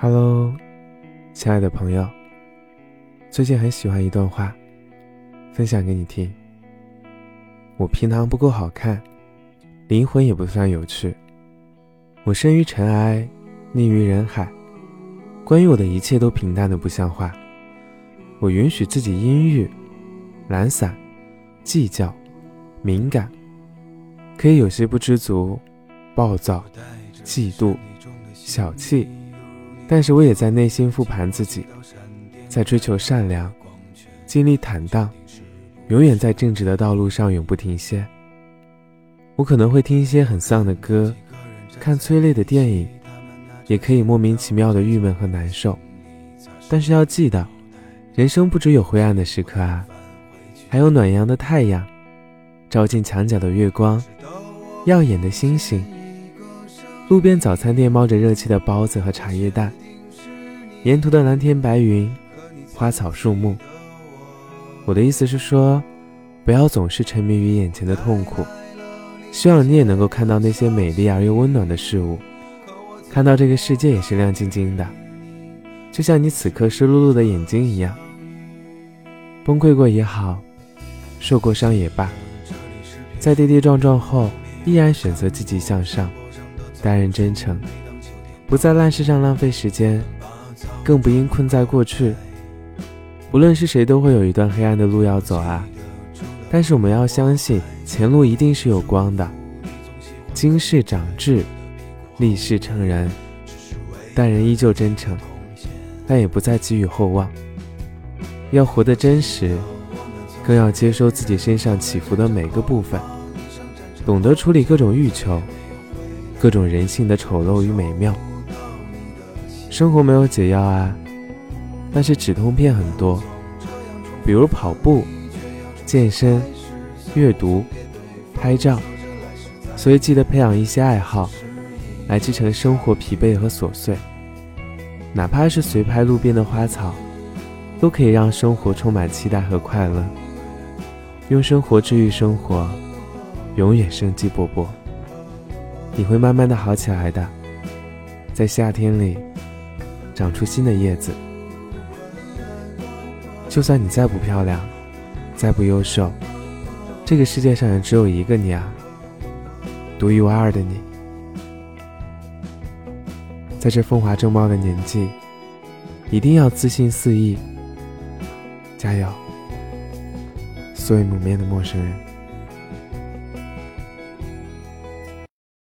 Hello，亲爱的朋友，最近很喜欢一段话，分享给你听。我皮囊不够好看，灵魂也不算有趣。我生于尘埃，溺于人海，关于我的一切都平淡的不像话。我允许自己阴郁、懒散、计较、敏感，可以有些不知足、暴躁、嫉妒、小气。但是我也在内心复盘自己，在追求善良，经历坦荡，永远在正直的道路上永不停歇。我可能会听一些很丧的歌，看催泪的电影，也可以莫名其妙的郁闷和难受。但是要记得，人生不只有灰暗的时刻啊，还有暖阳的太阳，照进墙角的月光，耀眼的星星。路边早餐店冒着热气的包子和茶叶蛋，沿途的蓝天白云、花草树木。我的意思是说，不要总是沉迷于眼前的痛苦，希望你也能够看到那些美丽而又温暖的事物，看到这个世界也是亮晶晶的，就像你此刻湿漉漉的眼睛一样。崩溃过也好，受过伤也罢，在跌跌撞撞后，依然选择积极向上。待人真诚，不在烂事上浪费时间，更不应困在过去。不论是谁，都会有一段黑暗的路要走啊！但是我们要相信，前路一定是有光的。今世长智，立世成人，待人依旧真诚，但也不再寄予厚望。要活得真实，更要接收自己身上起伏的每个部分，懂得处理各种欲求。各种人性的丑陋与美妙，生活没有解药啊，但是止痛片很多，比如跑步、健身、阅读、拍照，所以记得培养一些爱好，来继承生活疲惫和琐碎，哪怕是随拍路边的花草，都可以让生活充满期待和快乐，用生活治愈生活，永远生机勃勃。你会慢慢的好起来的，在夏天里长出新的叶子。就算你再不漂亮，再不优秀，这个世界上也只有一个你啊，独一无二的你。在这风华正茂的年纪，一定要自信肆意，加油！素未谋面的陌生人。